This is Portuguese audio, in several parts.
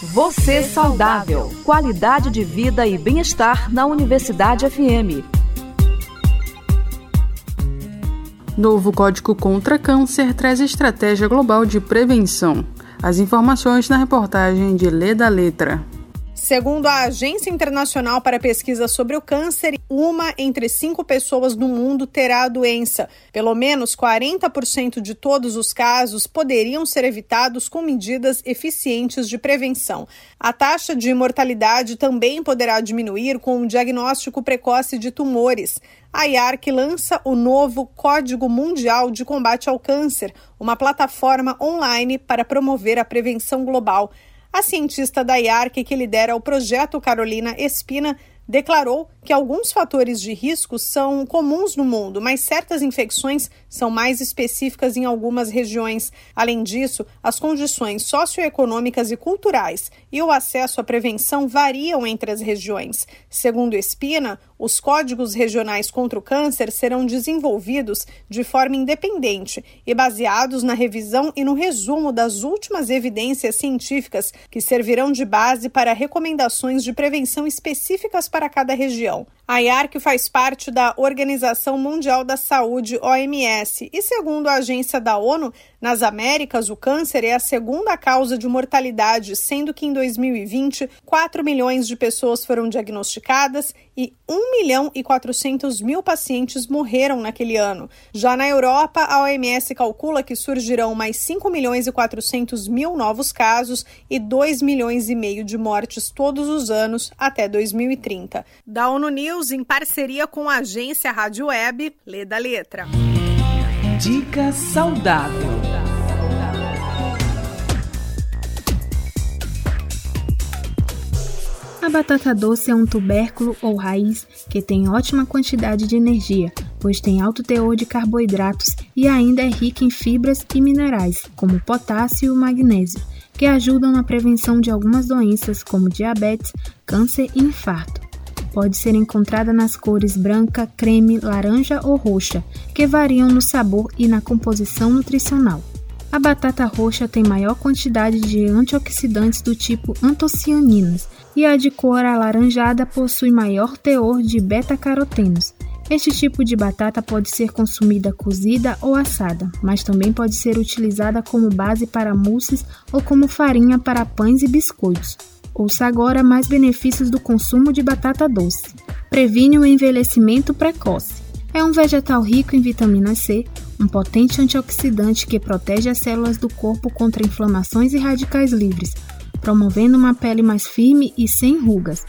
Você saudável. Qualidade de vida e bem-estar na Universidade FM. Novo Código contra Câncer traz estratégia global de prevenção. As informações na reportagem de Leda Letra. Segundo a Agência Internacional para Pesquisa sobre o Câncer, uma entre cinco pessoas no mundo terá a doença. Pelo menos 40% de todos os casos poderiam ser evitados com medidas eficientes de prevenção. A taxa de mortalidade também poderá diminuir com o diagnóstico precoce de tumores. A IARC lança o novo Código Mundial de Combate ao Câncer, uma plataforma online para promover a prevenção global. A cientista da IARC, que lidera o projeto Carolina Espina, declarou que alguns fatores de risco são comuns no mundo, mas certas infecções são mais específicas em algumas regiões. Além disso, as condições socioeconômicas e culturais e o acesso à prevenção variam entre as regiões. Segundo Espina, os códigos regionais contra o câncer serão desenvolvidos de forma independente e baseados na revisão e no resumo das últimas evidências científicas que servirão de base para recomendações de prevenção específicas para cada região. A IARC faz parte da Organização Mundial da Saúde, OMS, e segundo a agência da ONU, nas Américas, o câncer é a segunda causa de mortalidade, sendo que em 2020, 4 milhões de pessoas foram diagnosticadas e 1 milhão e 400 mil pacientes morreram naquele ano. Já na Europa, a OMS calcula que surgirão mais 5 milhões e 400 mil novos casos e 2 milhões e meio de mortes todos os anos até 2030. Da ONU News, em parceria com a agência Rádio Web, lê da letra. Dica saudável. A batata doce é um tubérculo ou raiz que tem ótima quantidade de energia, pois tem alto teor de carboidratos e ainda é rica em fibras e minerais, como potássio e magnésio, que ajudam na prevenção de algumas doenças como diabetes, câncer e infarto. Pode ser encontrada nas cores branca, creme, laranja ou roxa, que variam no sabor e na composição nutricional. A batata roxa tem maior quantidade de antioxidantes do tipo antocianinas e a de cor alaranjada possui maior teor de beta-carotenos. Este tipo de batata pode ser consumida cozida ou assada, mas também pode ser utilizada como base para mousses ou como farinha para pães e biscoitos. Ouça agora mais benefícios do consumo de batata doce. Previne o envelhecimento precoce. É um vegetal rico em vitamina C, um potente antioxidante que protege as células do corpo contra inflamações e radicais livres, promovendo uma pele mais firme e sem rugas.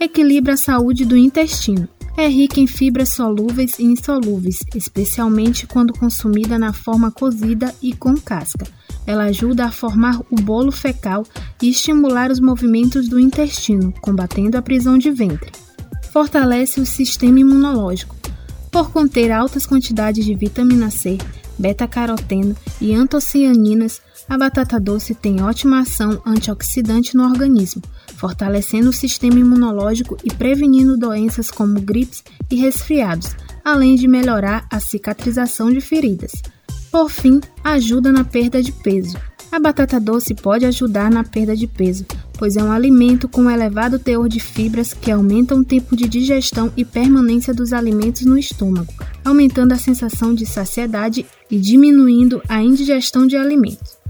Equilibra a saúde do intestino. É rica em fibras solúveis e insolúveis, especialmente quando consumida na forma cozida e com casca. Ela ajuda a formar o bolo fecal e estimular os movimentos do intestino, combatendo a prisão de ventre. Fortalece o sistema imunológico por conter altas quantidades de vitamina C, beta-caroteno e antocianinas, a batata doce tem ótima ação antioxidante no organismo, fortalecendo o sistema imunológico e prevenindo doenças como gripes e resfriados, além de melhorar a cicatrização de feridas. Por fim, ajuda na perda de peso. A batata doce pode ajudar na perda de peso, pois é um alimento com elevado teor de fibras que aumentam o tempo de digestão e permanência dos alimentos no estômago, aumentando a sensação de saciedade e diminuindo a indigestão de alimentos.